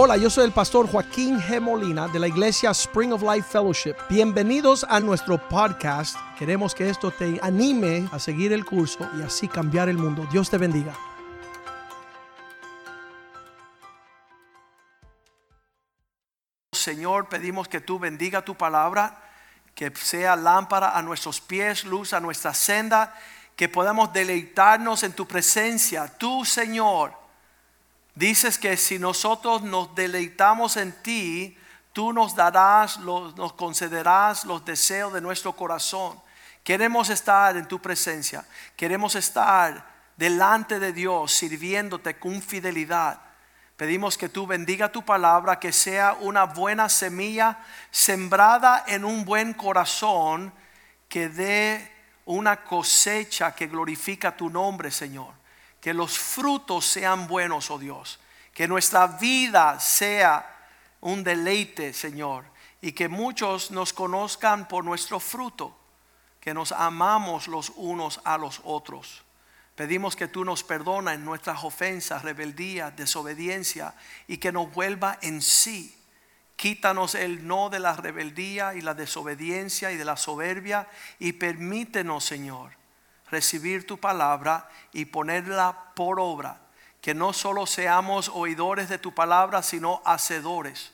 Hola, yo soy el pastor Joaquín G. Molina de la iglesia Spring of Life Fellowship. Bienvenidos a nuestro podcast. Queremos que esto te anime a seguir el curso y así cambiar el mundo. Dios te bendiga. Señor, pedimos que tú bendiga tu palabra, que sea lámpara a nuestros pies, luz a nuestra senda, que podamos deleitarnos en tu presencia. Tú, Señor, dices que si nosotros nos deleitamos en ti, tú nos darás, nos concederás los deseos de nuestro corazón. Queremos estar en tu presencia, queremos estar delante de Dios sirviéndote con fidelidad. Pedimos que tú bendiga tu palabra, que sea una buena semilla sembrada en un buen corazón, que dé una cosecha que glorifica tu nombre, Señor. Que los frutos sean buenos, oh Dios. Que nuestra vida sea un deleite, Señor. Y que muchos nos conozcan por nuestro fruto. Que nos amamos los unos a los otros. Pedimos que tú nos perdones nuestras ofensas, rebeldía, desobediencia y que nos vuelva en sí. Quítanos el no de la rebeldía y la desobediencia y de la soberbia y permítenos, Señor, recibir tu palabra y ponerla por obra. Que no solo seamos oidores de tu palabra, sino hacedores.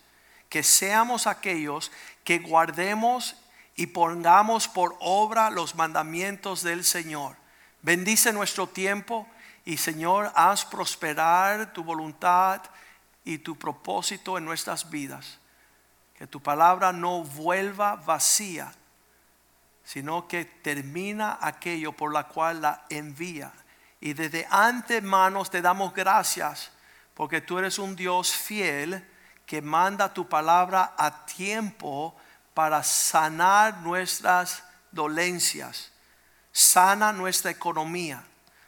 Que seamos aquellos que guardemos y pongamos por obra los mandamientos del Señor Bendice nuestro tiempo y Señor, haz prosperar tu voluntad y tu propósito en nuestras vidas. Que tu palabra no vuelva vacía, sino que termina aquello por la cual la envía. Y desde antemano te damos gracias porque tú eres un Dios fiel que manda tu palabra a tiempo para sanar nuestras dolencias sana nuestra economía,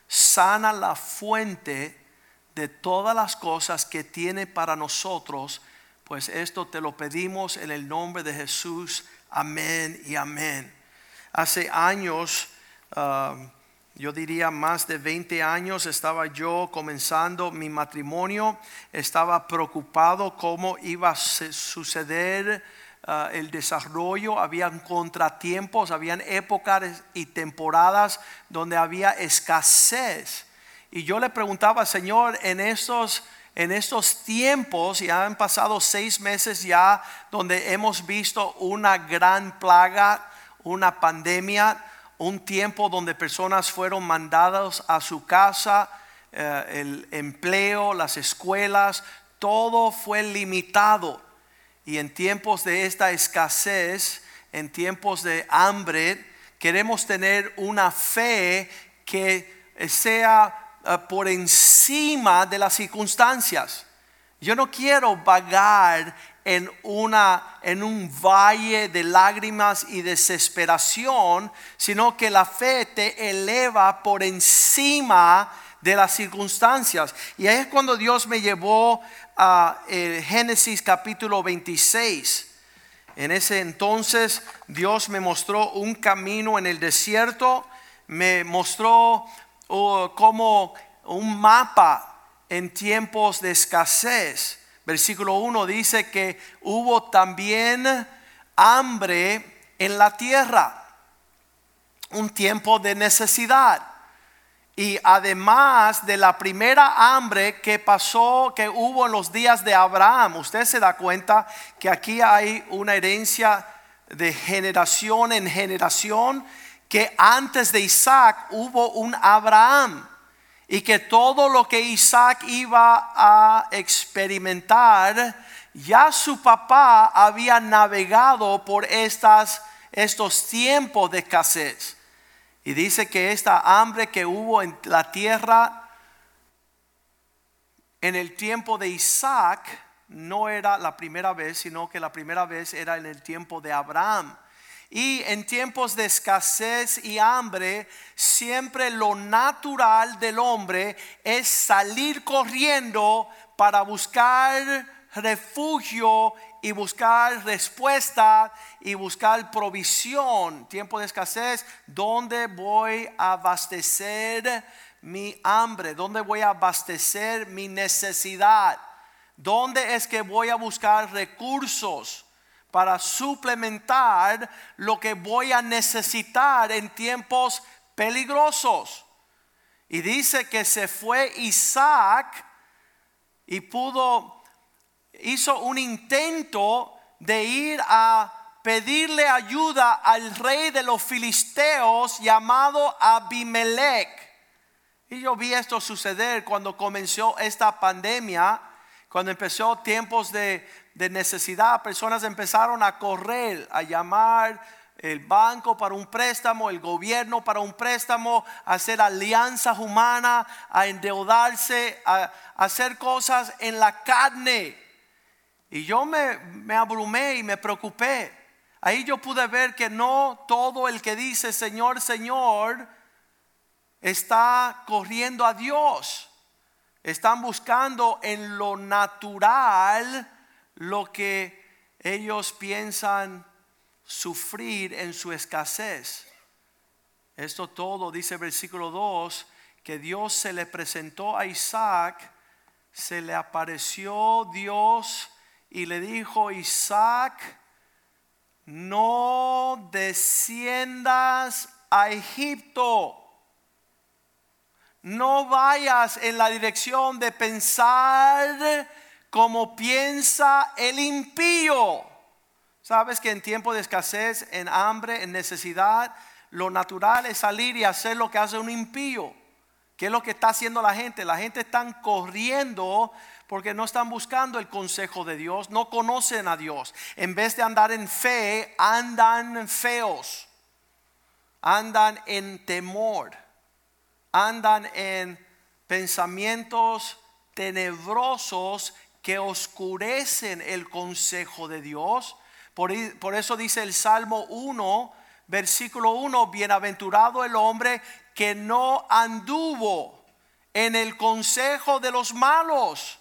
sana la fuente de todas las cosas que tiene para nosotros, pues esto te lo pedimos en el nombre de Jesús. Amén y amén. Hace años, um, yo diría más de 20 años, estaba yo comenzando mi matrimonio, estaba preocupado cómo iba a suceder Ah, el desarrollo, habían contratiempos, habían épocas y temporadas donde había escasez. Y yo le preguntaba, Señor, en estos, en estos tiempos, ya han pasado seis meses ya, donde hemos visto una gran plaga, una pandemia, un tiempo donde personas fueron mandadas a su casa, eh, el empleo, las escuelas, todo fue limitado. Y en tiempos de esta escasez, en tiempos de hambre, queremos tener una fe que sea eh, por encima de las circunstancias. Yo no quiero vagar en, una, en un valle de lágrimas y desesperación, sino que la fe te eleva por encima de las circunstancias. Y ahí es cuando Dios me llevó a eh, Génesis capítulo 26. En ese entonces Dios me mostró un camino en el desierto, me mostró oh, como un mapa en tiempos de escasez. Versículo 1 dice que hubo también hambre en la tierra, un tiempo de necesidad. Y además de la primera hambre que pasó, que hubo en los días de Abraham, usted se da cuenta que aquí hay una herencia de generación en generación, que antes de Isaac hubo un Abraham y que todo lo que Isaac iba a experimentar, ya su papá había navegado por estas, estos tiempos de escasez. Y dice que esta hambre que hubo en la tierra en el tiempo de Isaac no era la primera vez, sino que la primera vez era en el tiempo de Abraham. Y en tiempos de escasez y hambre, siempre lo natural del hombre es salir corriendo para buscar refugio y buscar respuesta y buscar provisión. Tiempo de escasez, ¿dónde voy a abastecer mi hambre? ¿Dónde voy a abastecer mi necesidad? ¿Dónde es que voy a buscar recursos para suplementar lo que voy a necesitar en tiempos peligrosos? Y dice que se fue Isaac y pudo, hizo un intento de ir a pedirle ayuda al rey de los filisteos llamado Abimelech. Y yo vi esto suceder cuando comenzó esta pandemia, cuando empezó tiempos de, de necesidad, personas empezaron a correr, a llamar el banco para un préstamo, el gobierno para un préstamo, a hacer alianzas humanas, a endeudarse, a, hacer cosas en la carne. Y yo me, me abrumé y me preocupé. Ahí yo pude ver que no todo el que dice Señor, Señor, está corriendo a Dios. Están buscando en lo natural lo que ellos piensan sufrir en su escasez. Esto todo dice versículo 2, que Dios se le presentó a Isaac, se le apareció Dios y le dijo, Isaac, no desciendas a Egipto. No vayas en la dirección de pensar como piensa el impío. Sabes que en tiempo de escasez, en hambre, en necesidad, lo natural es salir y hacer lo que hace un impío. ¿Qué es lo que está haciendo la gente? La gente está corriendo porque no están buscando el consejo de Dios, no conocen a Dios. En vez de andar en fe, andan feos, andan en temor, andan en pensamientos tenebrosos que oscurecen el consejo de Dios. Por, por, eso dice el Salmo 1, versículo 1, bienaventurado el hombre que no anduvo en el consejo de los malos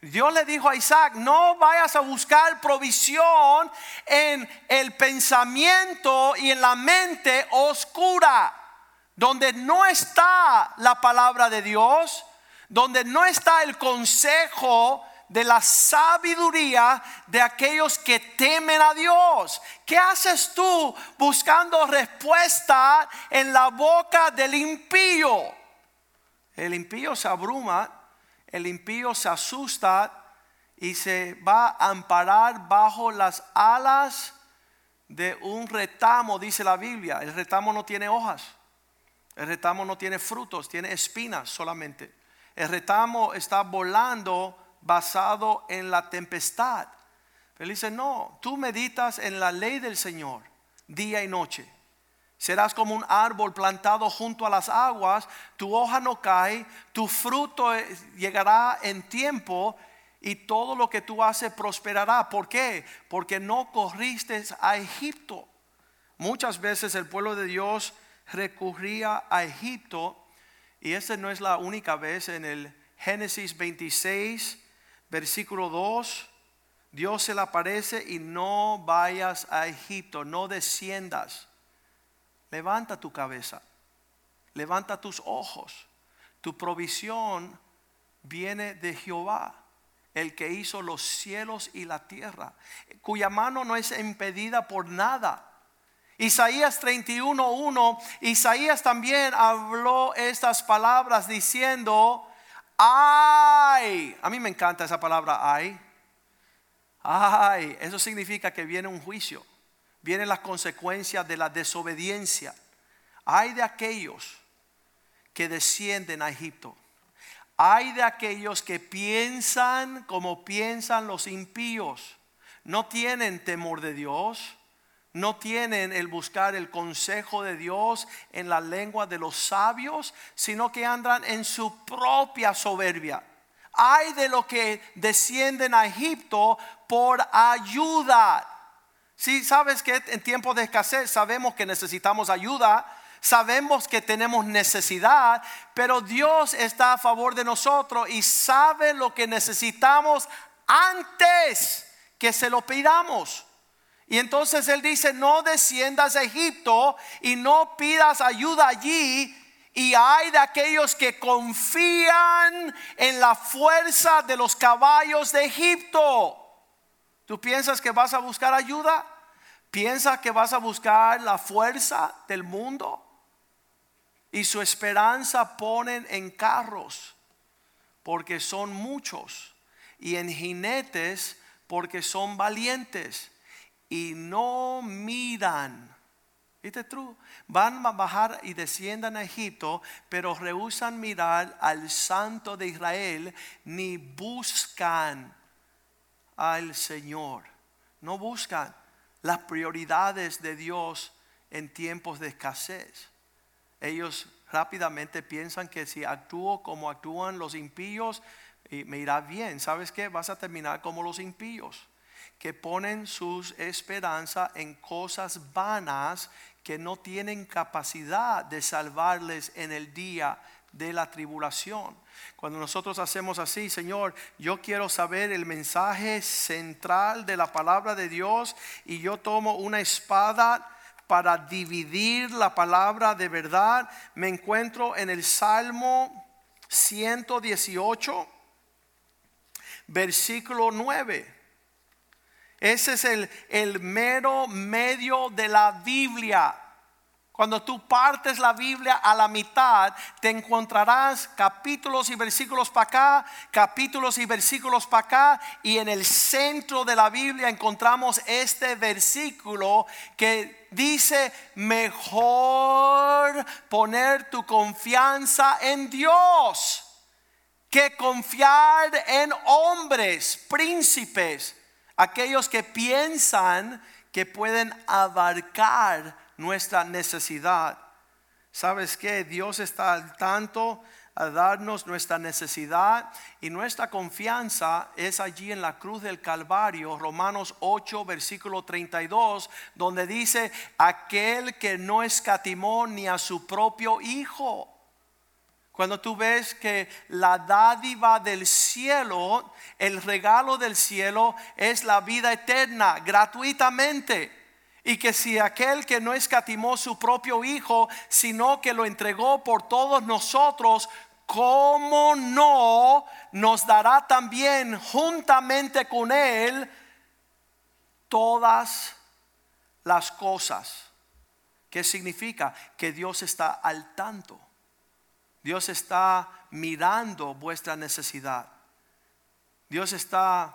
Dios le dijo a Isaac, no vayas a buscar provisión en el pensamiento y en la mente oscura, donde no está la palabra de Dios, donde no está el consejo de la sabiduría de aquellos que temen a Dios. ¿Qué haces tú buscando respuesta en la boca del impío? El impío se abruma el impío se asusta y se va a amparar bajo las alas de un retamo, dice la Biblia. El retamo no tiene hojas, el retamo no tiene frutos, tiene espinas solamente. El retamo está volando basado en la tempestad. Pero dice, no, tú meditas en la ley del Señor día y noche. Serás como un árbol plantado junto a las aguas, tu hoja no cae, tu fruto llegará en tiempo y todo lo que tú haces prosperará. ¿Por qué? Porque no corriste a Egipto. Muchas veces el pueblo de Dios recurría a Egipto y esta no es la única vez en el Génesis 26, versículo 2. Dios se le aparece y no vayas a Egipto, no desciendas. Levanta tu cabeza, levanta tus ojos. Tu provisión viene de Jehová, el que hizo los cielos y la tierra, cuya mano no es impedida por nada. Isaías 31.1, Isaías también habló estas palabras diciendo, ay, a mí me encanta esa palabra, ay, ay, eso significa que viene un juicio vienen las consecuencias de la desobediencia. Hay de aquellos que descienden a Egipto. Hay de aquellos que piensan como piensan los impíos. No tienen temor de Dios. No tienen el buscar el consejo de Dios en la lengua de los sabios, sino que andan en su propia soberbia. Hay de los que descienden a Egipto por ayuda si sabes que en tiempos de escasez sabemos que necesitamos ayuda, sabemos que tenemos necesidad, pero Dios está a favor de nosotros y sabe lo que necesitamos antes que se lo pidamos. Y entonces Él dice, no desciendas a Egipto y no pidas ayuda allí y hay de aquellos que confían en la fuerza de los caballos de Egipto. ¿Tú piensas que vas a buscar ayuda? ¿Piensas que vas a buscar la fuerza del mundo? Y su esperanza ponen en carros, porque son muchos, y en jinetes, porque son valientes, y no miran. ¿Viste true? Van a bajar y desciendan a Egipto, pero rehusan mirar al Santo de Israel, ni buscan al Señor. No buscan las prioridades de Dios en tiempos de escasez. Ellos rápidamente piensan que si actúo como actúan los impíos, me irá bien. ¿Sabes qué? Vas a terminar como los impíos, que ponen sus esperanza en cosas vanas que no tienen capacidad de salvarles en el día de la tribulación. Cuando nosotros hacemos así, Señor, yo quiero saber el mensaje central de la palabra de Dios y yo tomo una espada para dividir la palabra de verdad, me encuentro en el Salmo 118, versículo 9. Ese es el, mero medio de la Biblia. Cuando tú partes la Biblia a la mitad, te encontrarás capítulos y versículos para acá, capítulos y versículos para acá, y en el centro de la Biblia encontramos este versículo que dice, mejor poner tu confianza en Dios que confiar en hombres, príncipes, aquellos que piensan que pueden abarcar nuestra necesidad. ¿Sabes que Dios está al tanto a darnos nuestra necesidad y nuestra confianza es allí en la cruz del Calvario, Romanos 8, versículo 32, donde dice, aquel que no escatimó ni a su propio Hijo. Cuando tú ves que la dádiva del cielo, el regalo del cielo es la vida eterna, gratuitamente. Y que si aquel que no escatimó su propio Hijo, sino que lo entregó por todos nosotros, ¿cómo no nos dará también juntamente con Él todas las cosas? ¿Qué significa? Que Dios está al tanto. Dios está mirando vuestra necesidad. Dios está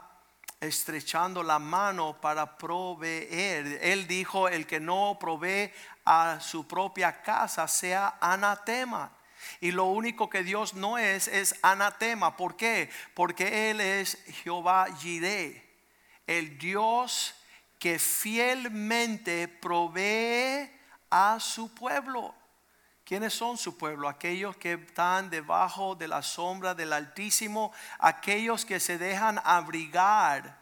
estrechando la mano para proveer. Él dijo, el que no provee a su propia casa sea anatema. Y lo único que Dios no es es anatema. ¿Por qué? Porque Él es Jehová Jireh, el Dios que fielmente provee a su pueblo. ¿Quiénes son su pueblo? Aquellos que están debajo de la sombra del Altísimo, aquellos que se dejan abrigar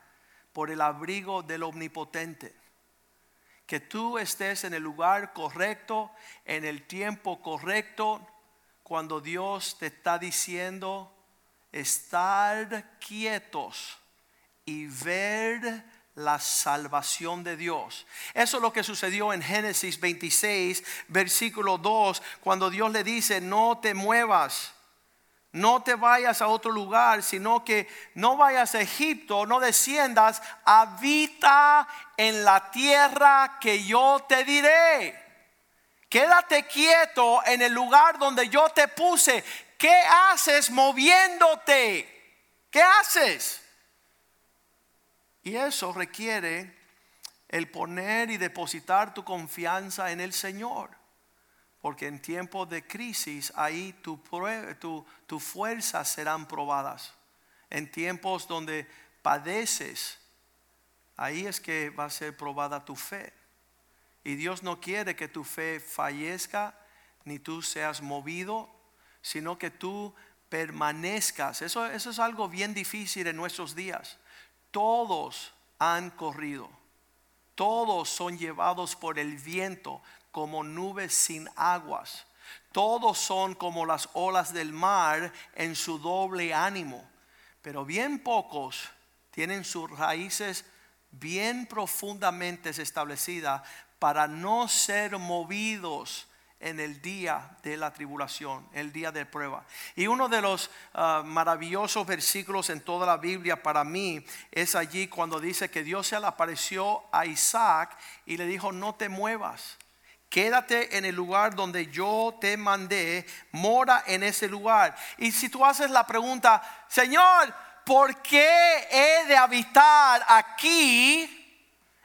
por el abrigo del Omnipotente. Que tú estés en el lugar correcto, en el tiempo correcto, cuando Dios te está diciendo, estar quietos y ver la salvación de Dios. Eso es lo que sucedió en Génesis 26, versículo 2, cuando Dios le dice, no te muevas, no te vayas a otro lugar, sino que no vayas a Egipto, no desciendas, habita en la tierra que yo te diré. Quédate quieto en el lugar donde yo te puse. ¿Qué haces moviéndote? ¿Qué haces? Y eso requiere el poner y depositar tu confianza en el Señor. Porque en tiempos de crisis ahí tu, tu, fuerzas serán probadas. En tiempos donde padeces, ahí es que va a ser probada tu fe. Y Dios no quiere que tu fe fallezca, ni tú seas movido, sino que tú permanezcas. Eso es algo bien difícil en nuestros días todos han corrido, todos son llevados por el viento como nubes sin aguas, todos son como las olas del mar en su doble ánimo, pero bien pocos tienen sus raíces bien profundamente establecidas para no ser movidos en el día de la tribulación, el día de prueba. Y uno de los ah, maravillosos versículos en toda la Biblia para mí es allí cuando dice que Dios se le apareció a Isaac y le dijo, no te muevas. Quédate en el lugar donde yo te mandé, mora en ese lugar. Y si tú haces la pregunta, Señor, ¿por qué he de habitar aquí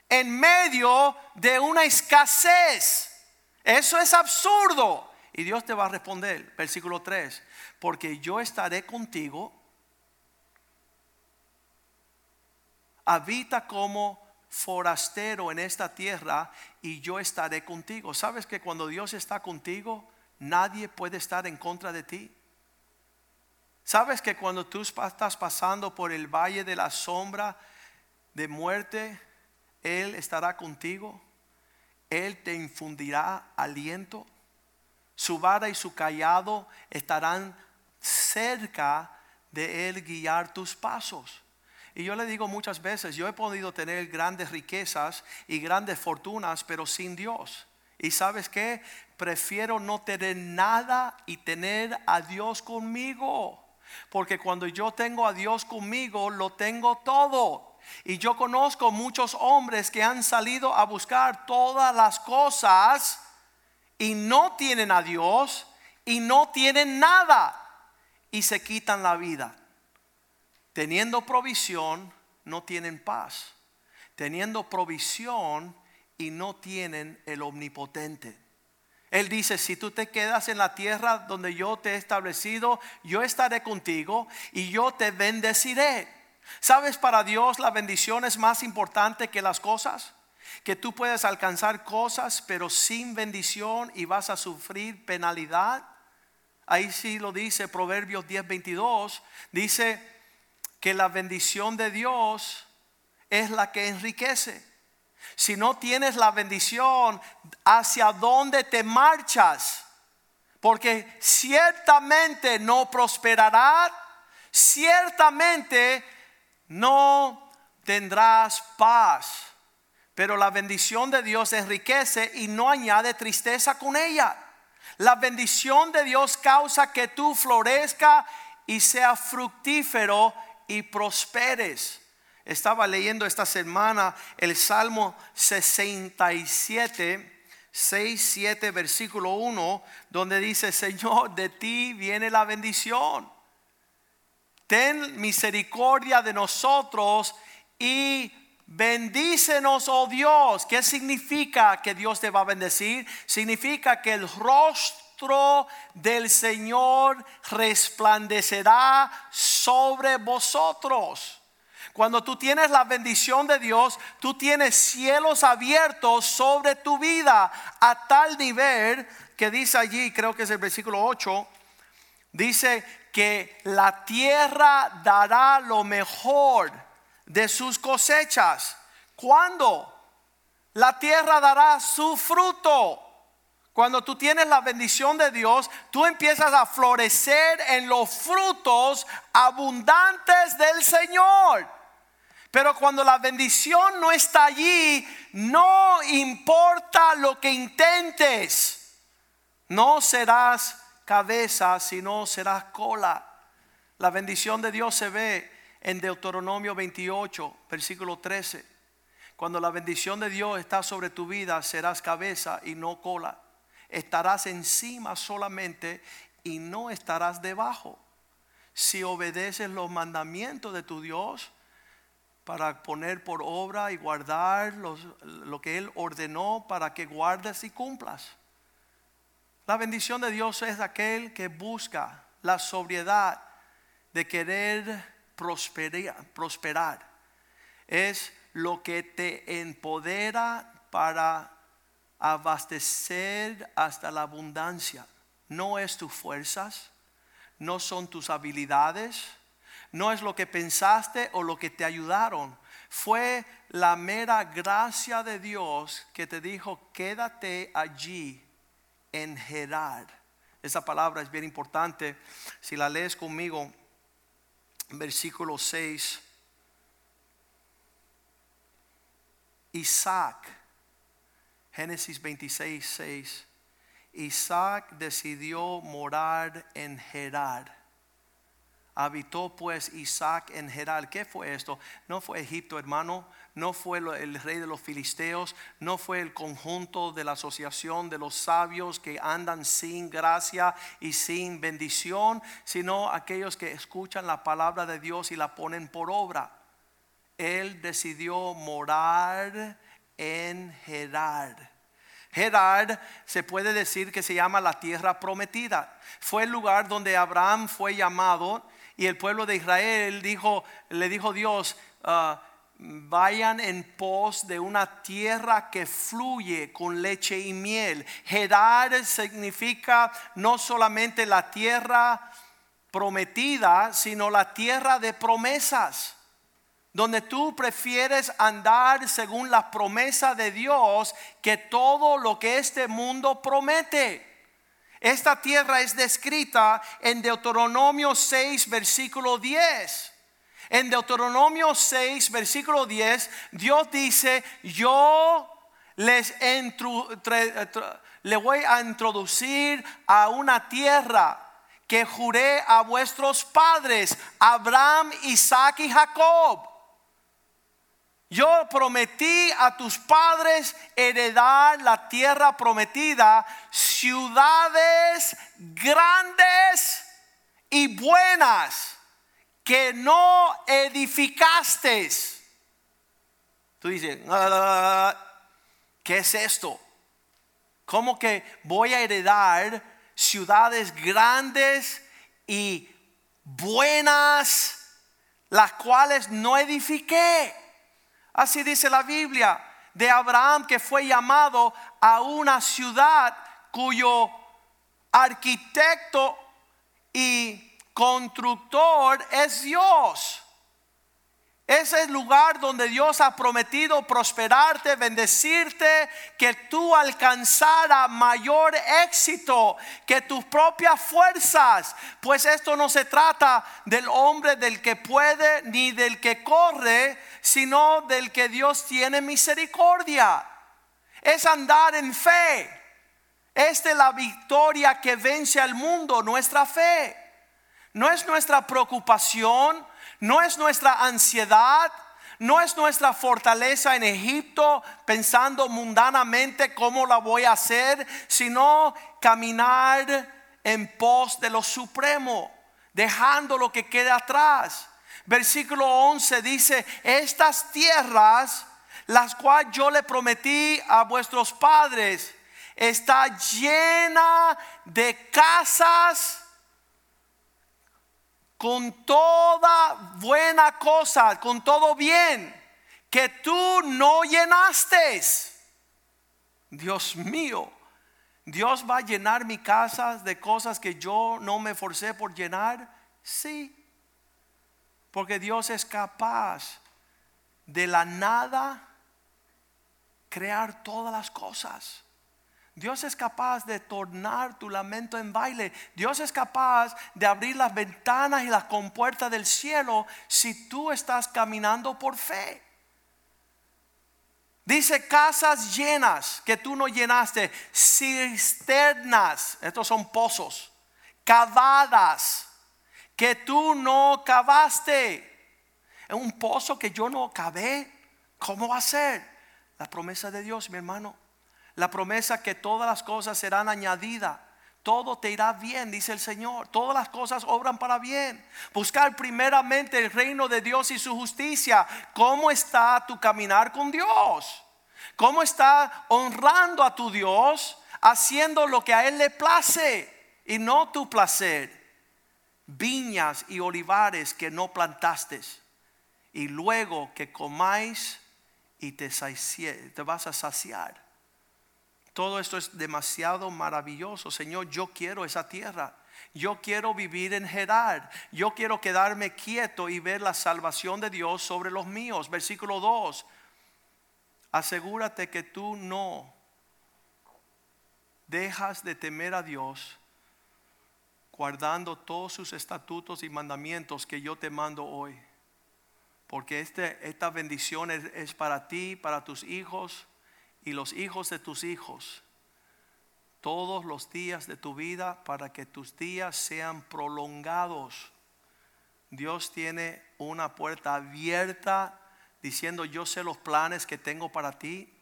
en medio de una escasez? Eso es absurdo. Y Dios te va a responder, versículo 3, porque yo estaré contigo. Habita como forastero en esta tierra y yo estaré contigo. ¿Sabes que cuando Dios está contigo, nadie puede estar en contra de ti? ¿Sabes que cuando tú estás pasando por el valle de la sombra de muerte, Él estará contigo? Él te infundirá aliento. Su vara y su callado estarán cerca de Él guiar tus pasos. Y yo le digo muchas veces, yo he podido tener grandes riquezas y grandes fortunas, pero sin Dios. Y sabes qué? Prefiero no tener nada y tener a Dios conmigo. Porque cuando yo tengo a Dios conmigo, lo tengo todo. Y yo conozco muchos hombres que han salido a buscar todas las cosas y no tienen a Dios y no tienen nada y se quitan la vida. Teniendo provisión, no tienen paz. Teniendo provisión y no tienen el omnipotente. Él dice, si tú te quedas en la tierra donde yo te he establecido, yo estaré contigo y yo te bendeciré. ¿Sabes para Dios la bendición es más importante que las cosas? Que tú puedes alcanzar cosas pero sin bendición y vas a sufrir penalidad. Ahí sí lo dice Proverbios 10:22. Dice que la bendición de Dios es la que enriquece. Si no tienes la bendición, ¿hacia dónde te marchas? Porque ciertamente no prosperará, ciertamente no tendrás paz. Pero la bendición de Dios enriquece y no añade tristeza con ella. La bendición de Dios causa que tú florezca y sea fructífero y prosperes. Estaba leyendo esta semana el Salmo 67, 6, 7, versículo 1, donde dice, Señor, de ti viene la bendición ten misericordia de nosotros y bendícenos, oh Dios. ¿Qué significa que Dios te va a bendecir? Significa que el rostro del Señor resplandecerá sobre vosotros. Cuando tú tienes la bendición de Dios, tú tienes cielos abiertos sobre tu vida a tal nivel que dice allí, creo que es el versículo 8, dice que la tierra dará lo mejor de sus cosechas. ¿Cuándo? La tierra dará su fruto. Cuando tú tienes la bendición de Dios, tú empiezas a florecer en los frutos abundantes del Señor. Pero cuando la bendición no está allí, no importa lo que intentes, no serás cabeza, sino serás cola. La bendición de Dios se ve en Deuteronomio 28, versículo 13. Cuando la bendición de Dios está sobre tu vida, serás cabeza y no cola. Estarás encima solamente y no estarás debajo. Si obedeces los mandamientos de tu Dios para poner por obra y guardar lo que Él ordenó para que guardes y cumplas. La bendición de Dios es aquel que busca la sobriedad de querer prosperar. Es lo que te empodera para abastecer hasta la abundancia. No es tus fuerzas, no son tus habilidades, no es lo que pensaste o lo que te ayudaron. Fue la mera gracia de Dios que te dijo, quédate allí en Gerar. Esa palabra es bien importante. Si la lees conmigo, versículo 6. Isaac, Génesis 26, 6. Isaac decidió morar en Gerar. Habitó pues Isaac en Gerar. ¿Qué fue esto? No fue Egipto, hermano. No fue el rey de los filisteos. No fue el conjunto de la asociación de los sabios que andan sin gracia y sin bendición, sino aquellos que escuchan la palabra de Dios y la ponen por obra. Él decidió morar en Gerar. Gerar se puede decir que se llama la tierra prometida. Fue el lugar donde Abraham fue llamado y el pueblo de Israel dijo, le dijo Dios, ah, vayan en pos de una tierra que fluye con leche y miel. Gerar significa no solamente la tierra prometida, sino la tierra de promesas donde tú prefieres andar según la promesa de Dios que todo lo que este mundo promete. Esta tierra es descrita en Deuteronomio 6, versículo 10. En Deuteronomio 6, versículo 10, Dios dice, yo les le voy a introducir a una tierra que juré a vuestros padres, Abraham, Isaac y Jacob yo prometí a tus padres heredar la tierra prometida, ciudades grandes y buenas que no edificaste. Tú dices, ah, ¿qué es esto? ¿Cómo que voy a heredar ciudades grandes y buenas, las cuales no edifiqué? Así dice la Biblia de Abraham que fue llamado a una ciudad cuyo arquitecto y constructor es Dios. Es el lugar donde Dios ha prometido prosperarte, bendecirte, que tú alcanzara mayor éxito que tus propias fuerzas. Pues esto no se trata del hombre del que puede ni del que corre, sino del que Dios tiene misericordia. Es andar en fe. Es de la victoria que vence al mundo, nuestra fe. No es nuestra preocupación no es nuestra ansiedad, no es nuestra fortaleza en Egipto pensando mundanamente cómo la voy a hacer, sino caminar en pos de lo supremo, dejando lo que queda atrás. Versículo 11 dice, estas tierras, las cuales yo le prometí a vuestros padres, está llena de casas con toda buena cosa, con todo bien, que tú no llenaste. Dios mío, Dios va a llenar mi casa de cosas que yo no me forcé por llenar. Sí, porque Dios es capaz de la nada crear todas las cosas. Dios es capaz de tornar tu lamento en baile. Dios es capaz de abrir las ventanas y las compuertas del cielo si tú estás caminando por fe. Dice casas llenas que tú no llenaste, cisternas, estos son pozos, cavadas que tú no cavaste. Un pozo que yo no cavé, ¿cómo va a ser? La promesa de Dios, mi hermano la promesa que todas las cosas serán añadidas. Todo te irá bien, dice el Señor. Todas las cosas obran para bien. Buscar primeramente el reino de Dios y su justicia. ¿Cómo está tu caminar con Dios? ¿Cómo está honrando a tu Dios? Haciendo lo que a Él le place y no tu placer. Viñas y olivares que no plantaste. Y luego que comáis y te, te vas a saciar todo esto es demasiado maravilloso. Señor, yo quiero esa tierra. Yo quiero vivir en Gerar. Yo quiero quedarme quieto y ver la salvación de Dios sobre los míos. Versículo 2. Asegúrate que tú no dejas de temer a Dios guardando todos sus estatutos y mandamientos que yo te mando hoy. Porque este, esta bendición es para ti, para tus hijos y los hijos de tus hijos. todos los días de tu vida para que tus días sean prolongados. Dios tiene una puerta abierta diciendo, yo sé los planes que tengo para ti,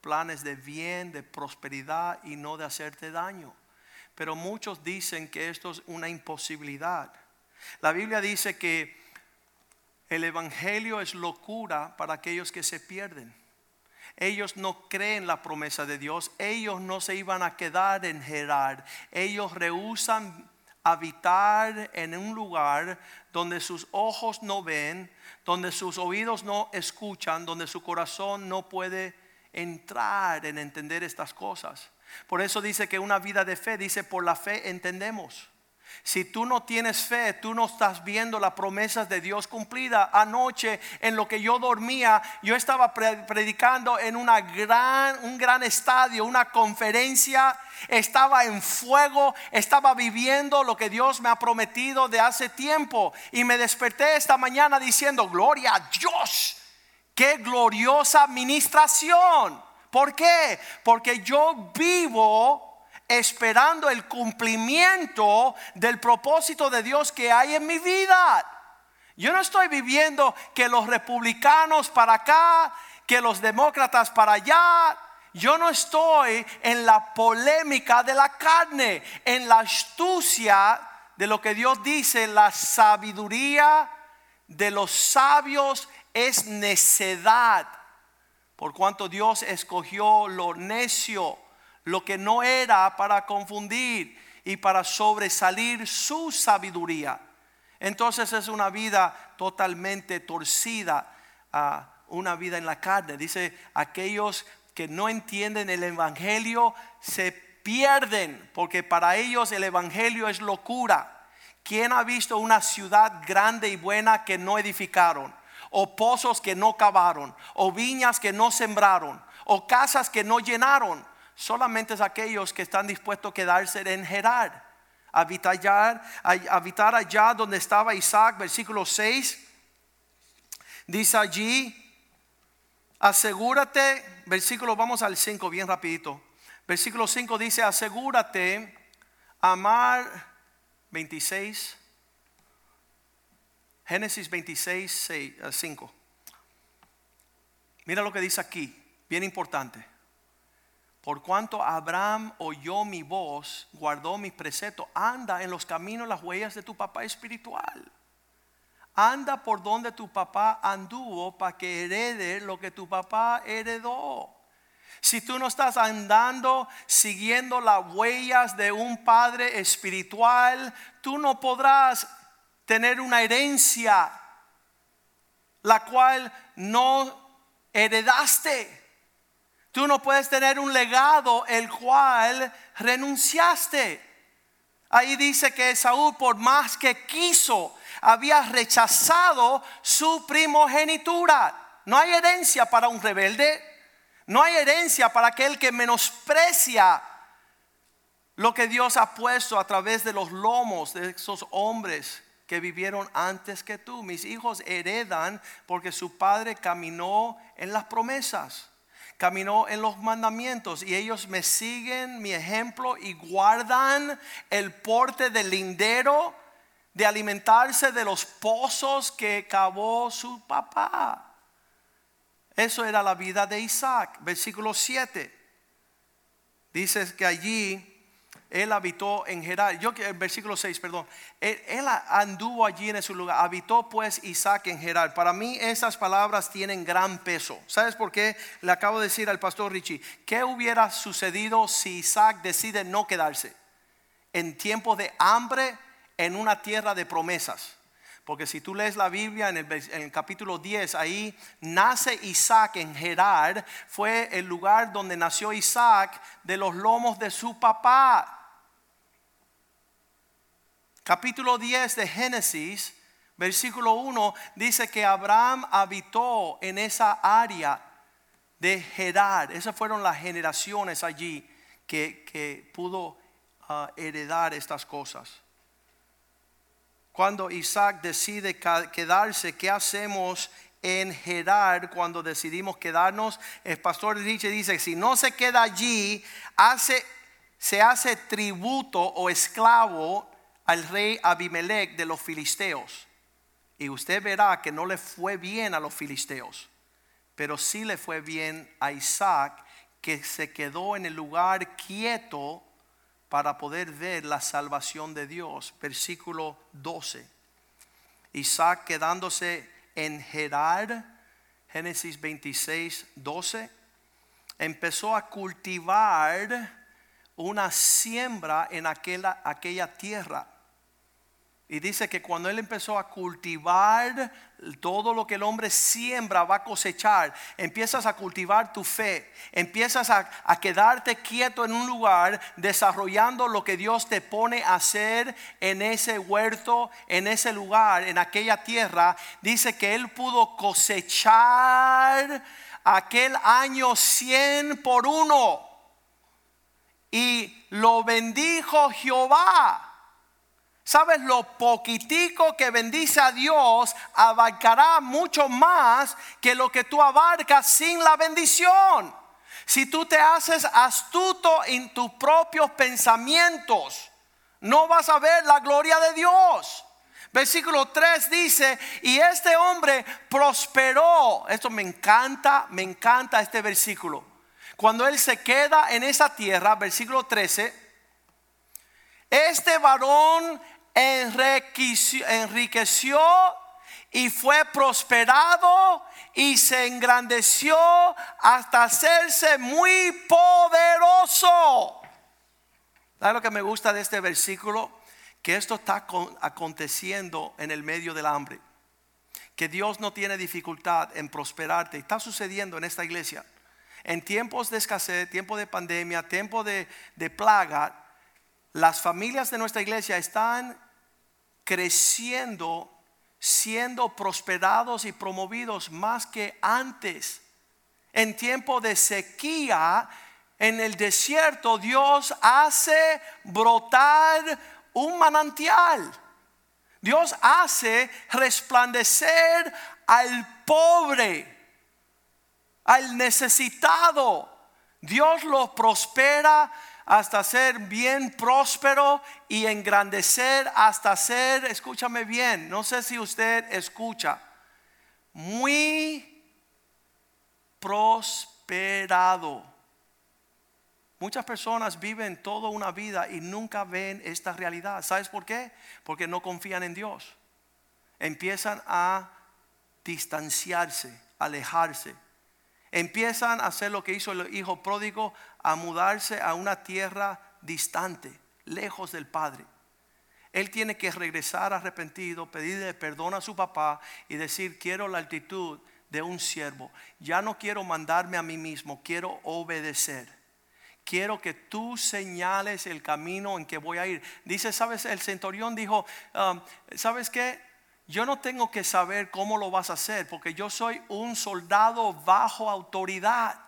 planes de bien, de prosperidad y no de hacerte daño. Pero muchos dicen que esto es una imposibilidad. La Biblia dice que el Evangelio es locura para aquellos que se pierden. Ellos no creen la promesa de Dios. Ellos no se iban a quedar en Gerar. Ellos rehusan habitar en un lugar donde sus ojos no ven, donde sus oídos no escuchan, donde su corazón no puede entrar en entender estas cosas. Por eso dice que una vida de fe, dice, por la fe entendemos. Si tú no tienes fe, tú no estás viendo las promesas de Dios cumplida. Anoche, en lo que yo dormía, yo estaba predicando en una gran, un gran estadio, una conferencia. Estaba en fuego, estaba viviendo lo que Dios me ha prometido de hace tiempo. Y me desperté esta mañana diciendo, gloria a Dios, qué gloriosa administración. ¿Por qué? Porque yo vivo esperando el cumplimiento del propósito de Dios que hay en mi vida. Yo no estoy viviendo que los republicanos para acá, que los demócratas para allá. Yo no estoy en la polémica de la carne, en la astucia de lo que Dios dice, la sabiduría de los sabios es necedad. Por cuanto Dios escogió lo necio lo que no era para confundir y para sobresalir su sabiduría. Entonces es una vida totalmente torcida, a una vida en la carne. Dice, aquellos que no entienden el Evangelio se pierden, porque para ellos el Evangelio es locura. ¿Quién ha visto una ciudad grande y buena que no edificaron? O pozos que no cavaron, o viñas que no sembraron, o casas que no llenaron solamente es aquellos que están dispuestos a quedarse en Gerar. Habitar habitar allá donde estaba Isaac, versículo 6. Dice allí, asegúrate, versículo, vamos al 5 bien rapidito. Versículo 5 dice, asegúrate, amar 26. Génesis 26, 5. Mira lo que dice aquí, bien importante. Por cuanto Abraham oyó mi voz, guardó mi precepto, anda en los caminos, las huellas de tu papá espiritual. Anda por donde tu papá anduvo para que herede lo que tu papá heredó. Si tú no estás andando siguiendo las huellas de un padre espiritual, tú no podrás tener una herencia la cual no heredaste. Tú no puedes tener un legado el cual renunciaste. Ahí dice que Saúl, por más que quiso, había rechazado su primogenitura. No hay herencia para un rebelde. No hay herencia para aquel que menosprecia lo que Dios ha puesto a través de los lomos de esos hombres que vivieron antes que tú. Mis hijos heredan porque su padre caminó en las promesas caminó en los mandamientos y ellos me siguen mi ejemplo y guardan el porte del lindero de alimentarse de los pozos que cavó su papá. Eso era la vida de Isaac. Versículo 7. Dice que allí él habitó en Gerar. Yo, el versículo 6, perdón. Él, anduvo allí en ese lugar. Habitó pues Isaac en Gerar. Para mí esas palabras tienen gran peso. ¿Sabes por qué? Le acabo de decir al pastor Richie, ¿qué hubiera sucedido si Isaac decide no quedarse en tiempo de hambre en una tierra de promesas? Porque si tú lees la Biblia en el, en el, capítulo 10, ahí nace Isaac en Gerar, fue el lugar donde nació Isaac de los lomos de su papá capítulo 10 de Génesis, versículo 1, dice que Abraham habitó en esa área de Gerar. Esas fueron las generaciones allí que, pudo ah, heredar estas cosas. Cuando Isaac decide quedarse, ¿qué hacemos en Gerar cuando decidimos quedarnos? El pastor dice, si no se queda allí, hace se hace tributo o esclavo al rey Abimelech de los filisteos. Y usted verá que no le fue bien a los filisteos, pero sí le fue bien a Isaac, que se quedó en el lugar quieto para poder ver la salvación de Dios. Versículo 12. Isaac quedándose en Gerar, Génesis 26, 12, empezó a cultivar una siembra en aquella, aquella tierra y dice que cuando él empezó a cultivar todo lo que el hombre siembra va a cosechar, empiezas a cultivar tu fe, empiezas a, a, quedarte quieto en un lugar desarrollando lo que Dios te pone a hacer en ese huerto, en ese lugar, en aquella tierra. Dice que él pudo cosechar aquel año 100 por uno. Y lo bendijo Jehová Sabes, lo poquitico que bendice a Dios abarcará mucho más que lo que tú abarcas sin la bendición. Si tú te haces astuto en tus propios pensamientos, no vas a ver la gloria de Dios. Versículo 3 dice, y este hombre prosperó. Esto me encanta, me encanta este versículo. Cuando él se queda en esa tierra, versículo 13, este varón enriqueció y fue prosperado y se engrandeció hasta hacerse muy poderoso. ¿Sabes lo que me gusta de este versículo? Que esto está aconteciendo en el medio del hambre. Que Dios no tiene dificultad en prosperarte. Está sucediendo en esta iglesia. En tiempos de escasez, tiempo de pandemia, tiempo de, de plaga, las familias de nuestra iglesia están creciendo, siendo prosperados y promovidos más que antes. En tiempo de sequía, en el desierto, Dios hace brotar un manantial. Dios hace resplandecer al pobre, al necesitado. Dios lo prospera hasta ser bien próspero y engrandecer hasta ser, escúchame bien, no sé si usted escucha, muy prosperado. Muchas personas viven toda una vida y nunca ven esta realidad. ¿Sabes por qué? Porque no confían en Dios. Empiezan a distanciarse, alejarse empiezan a hacer lo que hizo el hijo pródigo, a mudarse a una tierra distante, lejos del Padre. Él tiene que regresar arrepentido, pedirle perdón a su papá y decir, quiero la actitud de un siervo. Ya no quiero mandarme a mí mismo, quiero obedecer. Quiero que tú señales el camino en que voy a ir. Dice, sabes, el centurión dijo, um, ¿sabes qué? Yo no tengo que saber cómo lo vas a hacer, porque yo soy un soldado bajo autoridad.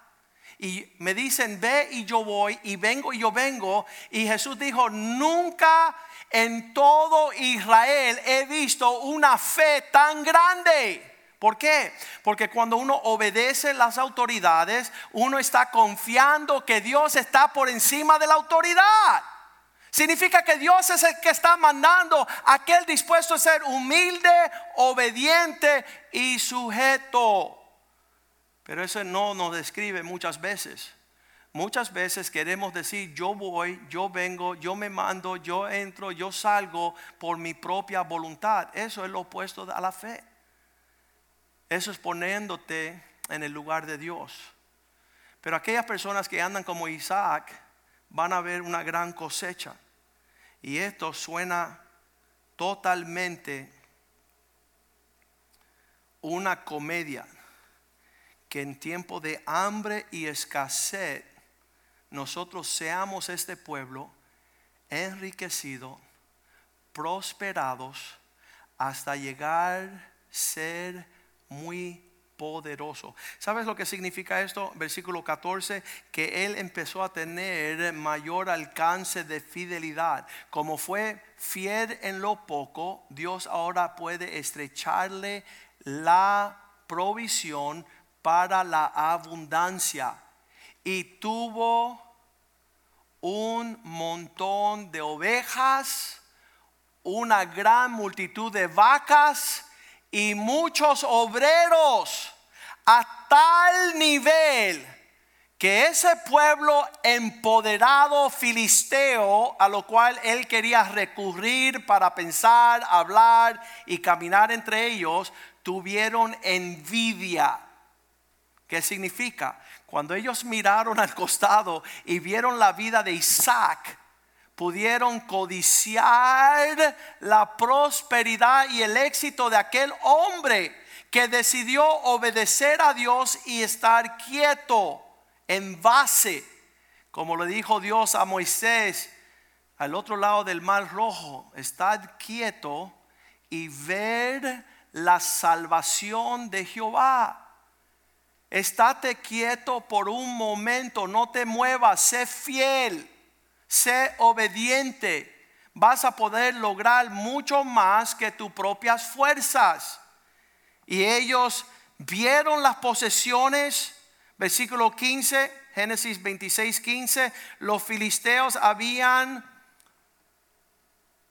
Y me dicen, ve y yo voy, y vengo y yo vengo. Y Jesús dijo, nunca en todo Israel he visto una fe tan grande. ¿Por qué? Porque cuando uno obedece las autoridades, uno está confiando que Dios está por encima de la autoridad. Significa que Dios es el que está mandando a aquel dispuesto a ser humilde, obediente y sujeto. Pero eso no nos describe muchas veces. Muchas veces queremos decir, yo voy, yo vengo, yo me mando, yo entro, yo salgo por mi propia voluntad. Eso es lo opuesto a la fe. Eso es poniéndote en el lugar de Dios. Pero aquellas personas que andan como Isaac van a ver una gran cosecha. Y esto suena totalmente una comedia que en tiempo de hambre y escasez nosotros seamos este pueblo enriquecido, prosperados, hasta llegar a ser muy poderoso. ¿Sabes lo que significa esto? Versículo 14, que él empezó a tener mayor alcance de fidelidad. Como fue fiel en lo poco, Dios ahora puede estrecharle la provisión para la abundancia. Y tuvo un montón de ovejas, una gran multitud de vacas y muchos obreros a tal nivel que ese pueblo empoderado filisteo a lo cual él quería recurrir para pensar, hablar y caminar entre ellos, tuvieron envidia. ¿Qué significa? Cuando ellos miraron al costado y vieron la vida de Isaac, pudieron codiciar la prosperidad y el éxito de aquel hombre que decidió obedecer a Dios y estar quieto en base, como le dijo Dios a Moisés, al otro lado del mar rojo, estad quieto y ver la salvación de Jehová. Estate quieto por un momento, no te muevas, sé fiel, sé obediente. Vas a poder lograr mucho más que tus propias fuerzas. Y ellos vieron las posesiones, versículo 15, Génesis 26, 15, los filisteos habían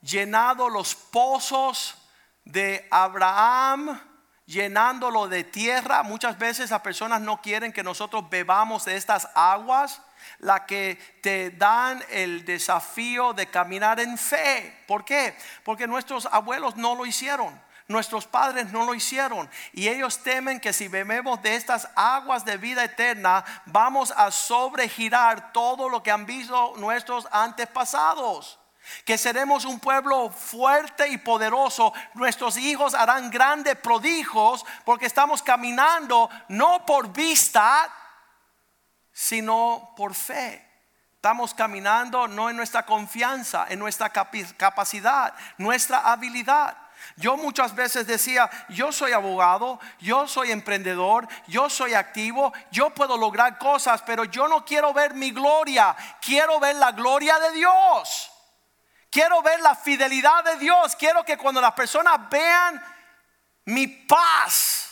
llenado los pozos de Abraham, llenándolo de tierra. Muchas veces las personas no quieren que nosotros bebamos de estas aguas, la que te dan el desafío de caminar en fe. ¿Por qué? Porque nuestros abuelos no lo hicieron. Nuestros padres no lo hicieron y ellos temen que si bebemos de estas aguas de vida eterna vamos a sobregirar todo lo que han visto nuestros antepasados que seremos un pueblo fuerte y poderoso. Nuestros hijos harán grandes prodigios porque estamos caminando no por vista, sino por fe. Estamos caminando no en nuestra confianza, en nuestra capacidad, nuestra habilidad. Yo muchas veces decía, yo soy abogado, yo soy emprendedor, yo soy activo, yo puedo lograr cosas, pero yo no quiero ver mi gloria, quiero ver la gloria de Dios. Quiero ver la fidelidad de Dios. Quiero que cuando las personas vean mi paz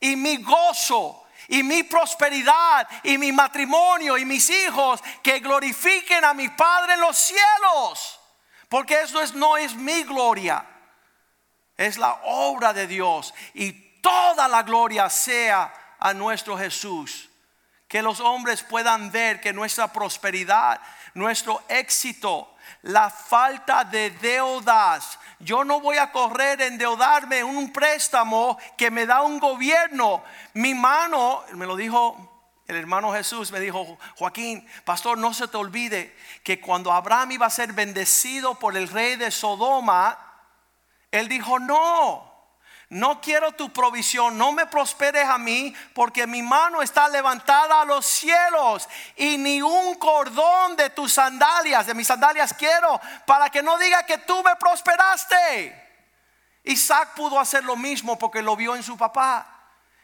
y mi gozo y mi prosperidad y mi matrimonio y mis hijos, que glorifiquen a mi Padre en los cielos. Porque eso es, no es mi gloria, es la obra de Dios. Y toda la gloria sea a nuestro Jesús. Que los hombres puedan ver que nuestra prosperidad, nuestro éxito, la falta de deudas. Yo no voy a correr endeudarme en un préstamo que me da un gobierno. Mi mano, me lo dijo el hermano Jesús, me dijo, Joaquín, pastor, no se te olvide que cuando Abraham iba a ser bendecido por el rey de Sodoma, él dijo, no, no quiero tu provisión, no me prosperes a mí, porque mi mano está levantada a los cielos y ni un cordón de tus sandalias, de mis sandalias quiero, para que no diga que tú me prosperaste. Isaac pudo hacer lo mismo porque lo vio en su papá.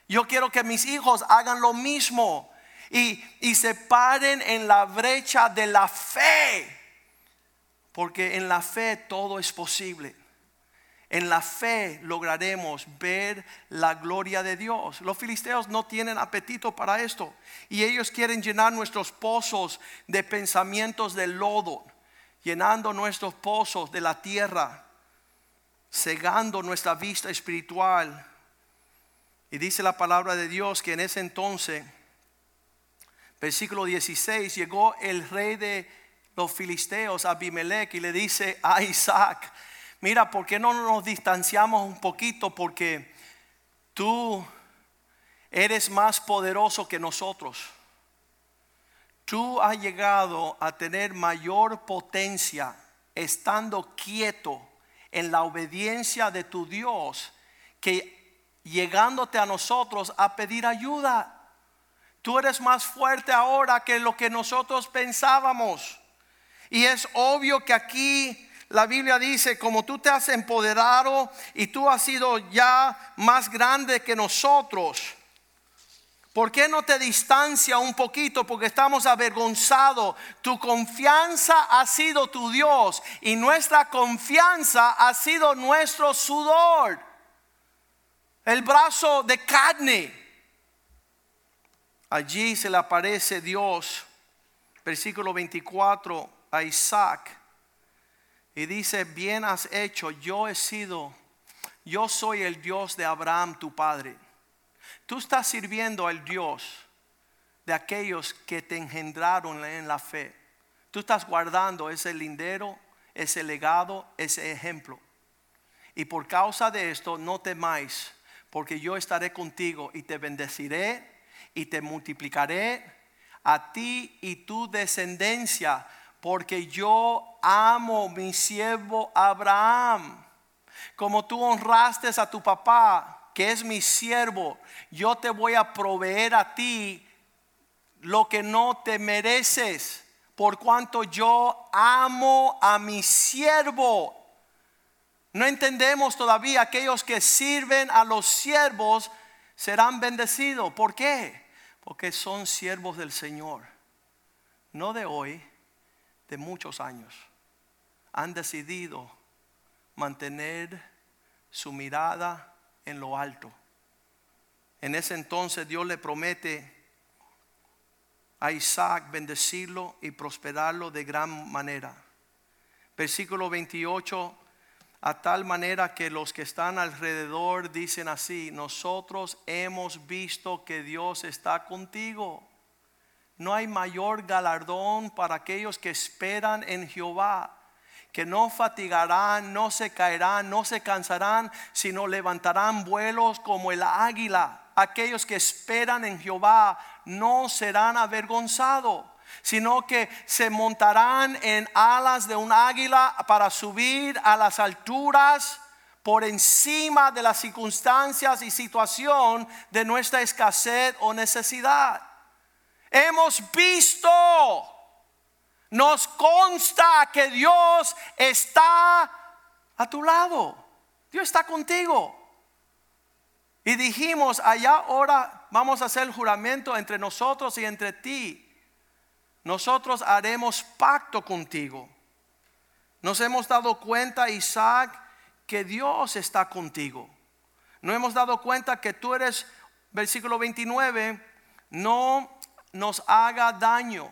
Yo quiero que mis hijos hagan lo mismo y, y se paren en la brecha de la fe, porque en la fe todo es posible. En la fe lograremos ver la gloria de Dios. Los filisteos no tienen apetito para esto y ellos quieren llenar nuestros pozos de pensamientos de lodo, llenando nuestros pozos de la tierra, cegando nuestra vista espiritual. Y dice la palabra de Dios que en ese entonces, versículo 16, llegó el rey de los filisteos, Abimelech, y le dice a Isaac, mira, ¿por qué no nos distanciamos un poquito? Porque tú eres más poderoso que nosotros. Tú has llegado a tener mayor potencia estando quieto en la obediencia de tu Dios que llegándote a nosotros a pedir ayuda. Tú eres más fuerte ahora que lo que nosotros pensábamos. Y es obvio que aquí la Biblia dice, como tú te has empoderado y tú has sido ya más grande que nosotros, ¿por qué no te distancia un poquito? Porque estamos avergonzados. Tu confianza ha sido tu Dios y nuestra confianza ha sido nuestro sudor. El brazo de carne. Allí se le aparece Dios versículo 24, a Isaac. Y dice, bien has hecho, yo he sido, yo soy el Dios de Abraham, tu padre. Tú estás sirviendo al Dios de aquellos que te engendraron en la fe. Tú estás guardando ese lindero, ese legado, ese ejemplo. Y por causa de esto, no temáis, porque yo estaré contigo y te bendeciré y te multiplicaré a ti y tu descendencia, porque yo amo mi siervo Abraham. Como tú honraste a tu papá, que es mi siervo, yo te voy a proveer a ti lo que no te mereces, por cuanto yo amo a mi siervo. No entendemos todavía aquellos que sirven a los siervos serán bendecidos. ¿Por qué? Porque son siervos del Señor. No de hoy, de muchos años. Han decidido mantener su mirada en lo alto. En ese entonces Dios le promete a Isaac bendecirlo y prosperarlo de gran manera. Versículo 28, a tal manera que los que están alrededor dicen así, nosotros hemos visto que Dios está contigo. No hay mayor galardón para aquellos que esperan en Jehová, que no fatigarán, no se caerán, no se cansarán, sino levantarán vuelos como el águila. Aquellos que esperan en Jehová no serán avergonzados sino que se montarán en alas de un águila para subir a las alturas por encima de las circunstancias y situación de nuestra escasez o necesidad. Hemos visto, nos consta que Dios está a tu lado. Dios está contigo. Y dijimos, allá ahora vamos a hacer el juramento entre nosotros y entre ti. Nosotros haremos pacto contigo. Nos hemos dado cuenta, Isaac, que Dios está contigo. No hemos dado cuenta que tú eres, versículo 29, no nos haga daño,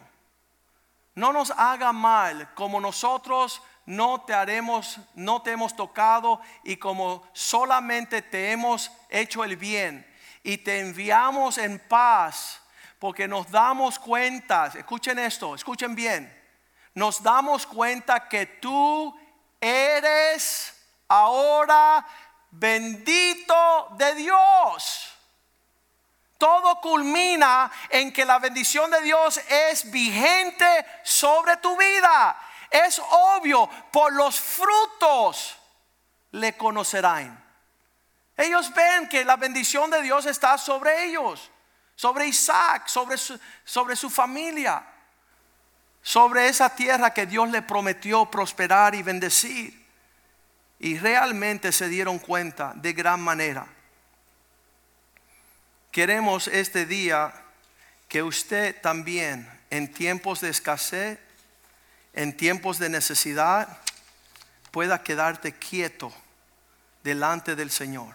no nos haga mal, como nosotros no te haremos, no te hemos tocado y como solamente te hemos hecho el bien. Y te enviamos en paz, porque nos damos cuenta, escuchen esto, escuchen bien, nos damos cuenta que tú eres ahora bendito de Dios. Todo culmina en que la bendición de Dios es vigente sobre tu vida. Es obvio, por los frutos le conocerán. Ellos ven que la bendición de Dios está sobre ellos, sobre Isaac, sobre su, familia, sobre esa tierra que Dios le prometió prosperar y bendecir. Y realmente se dieron cuenta de gran manera. Queremos este día que usted también en tiempos de escasez, en tiempos de necesidad, pueda quedarte quieto delante del Señor.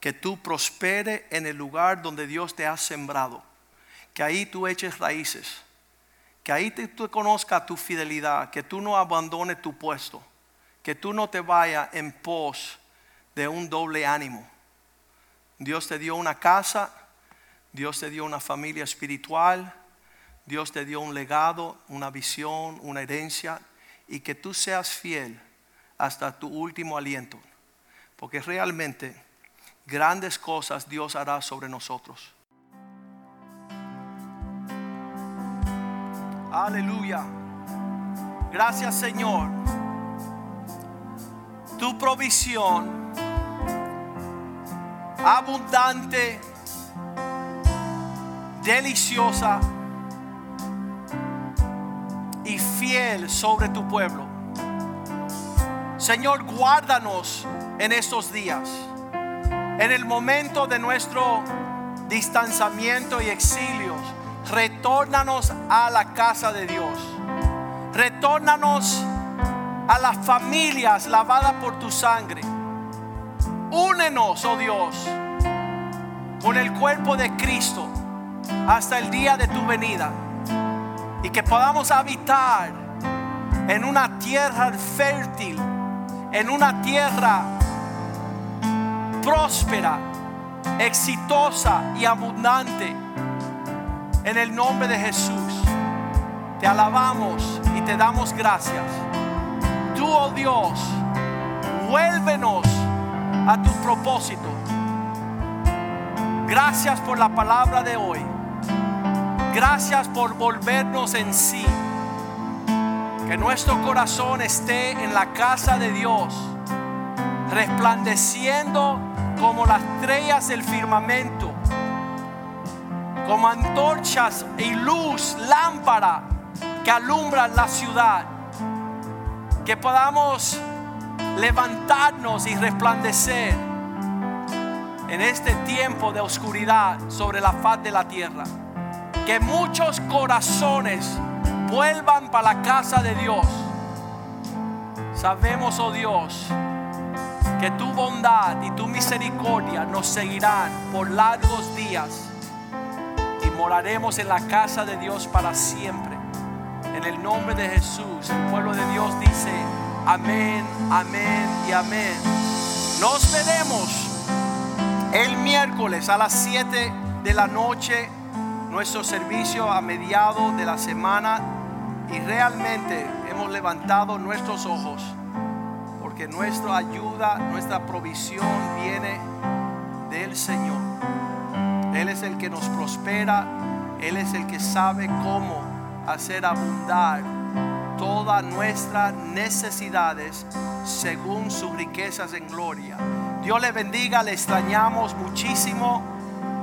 Que tú prospere en el lugar donde Dios te ha sembrado. Que ahí tú eches raíces. Que ahí tú conozcas tu fidelidad. Que tú no abandones tu puesto. Que tú no te vayas en pos de un doble ánimo Dios te dio una casa, Dios te dio una familia espiritual, Dios te dio un legado, una visión, una herencia, y que tú seas fiel hasta tu último aliento, porque realmente grandes cosas Dios hará sobre nosotros. Aleluya. Gracias Señor. Tu provisión abundante, deliciosa y fiel sobre tu pueblo. Señor, guárdanos en estos días, en el momento de nuestro distanciamiento y exilio. Retórnanos a la casa de Dios. Retórnanos a las familias lavadas por tu sangre Únenos, oh Dios, con el cuerpo de Cristo hasta el día de tu venida. Y que podamos habitar en una tierra fértil, en una tierra próspera, exitosa y abundante. En el nombre de Jesús, te alabamos y te damos gracias. Tú, oh Dios, vuélvenos a tu propósito. Gracias por la palabra de hoy. Gracias por volvernos en sí. Que nuestro corazón esté en la casa de Dios, resplandeciendo como las estrellas del firmamento, como antorchas y luz, lámpara que alumbran la ciudad. Que podamos levantarnos y resplandecer en este tiempo de oscuridad sobre la faz de la tierra. Que muchos corazones vuelvan para la casa de Dios. Sabemos, oh Dios, que tu bondad y tu misericordia nos seguirán por largos días y moraremos en la casa de Dios para siempre. En el nombre de Jesús, el pueblo de Dios dice, amén, amén y amén. Nos veremos el miércoles a las 7 de la noche, nuestro servicio a mediados de la semana y realmente hemos levantado nuestros ojos que nuestra ayuda, nuestra provisión viene del Señor. Él es el que nos prospera, Él es el que sabe cómo hacer abundar todas nuestras necesidades según sus riquezas en gloria. Dios le bendiga, le extrañamos muchísimo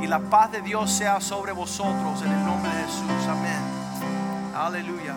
y la paz de Dios sea sobre vosotros en el nombre de Jesús. Amén. Aleluya.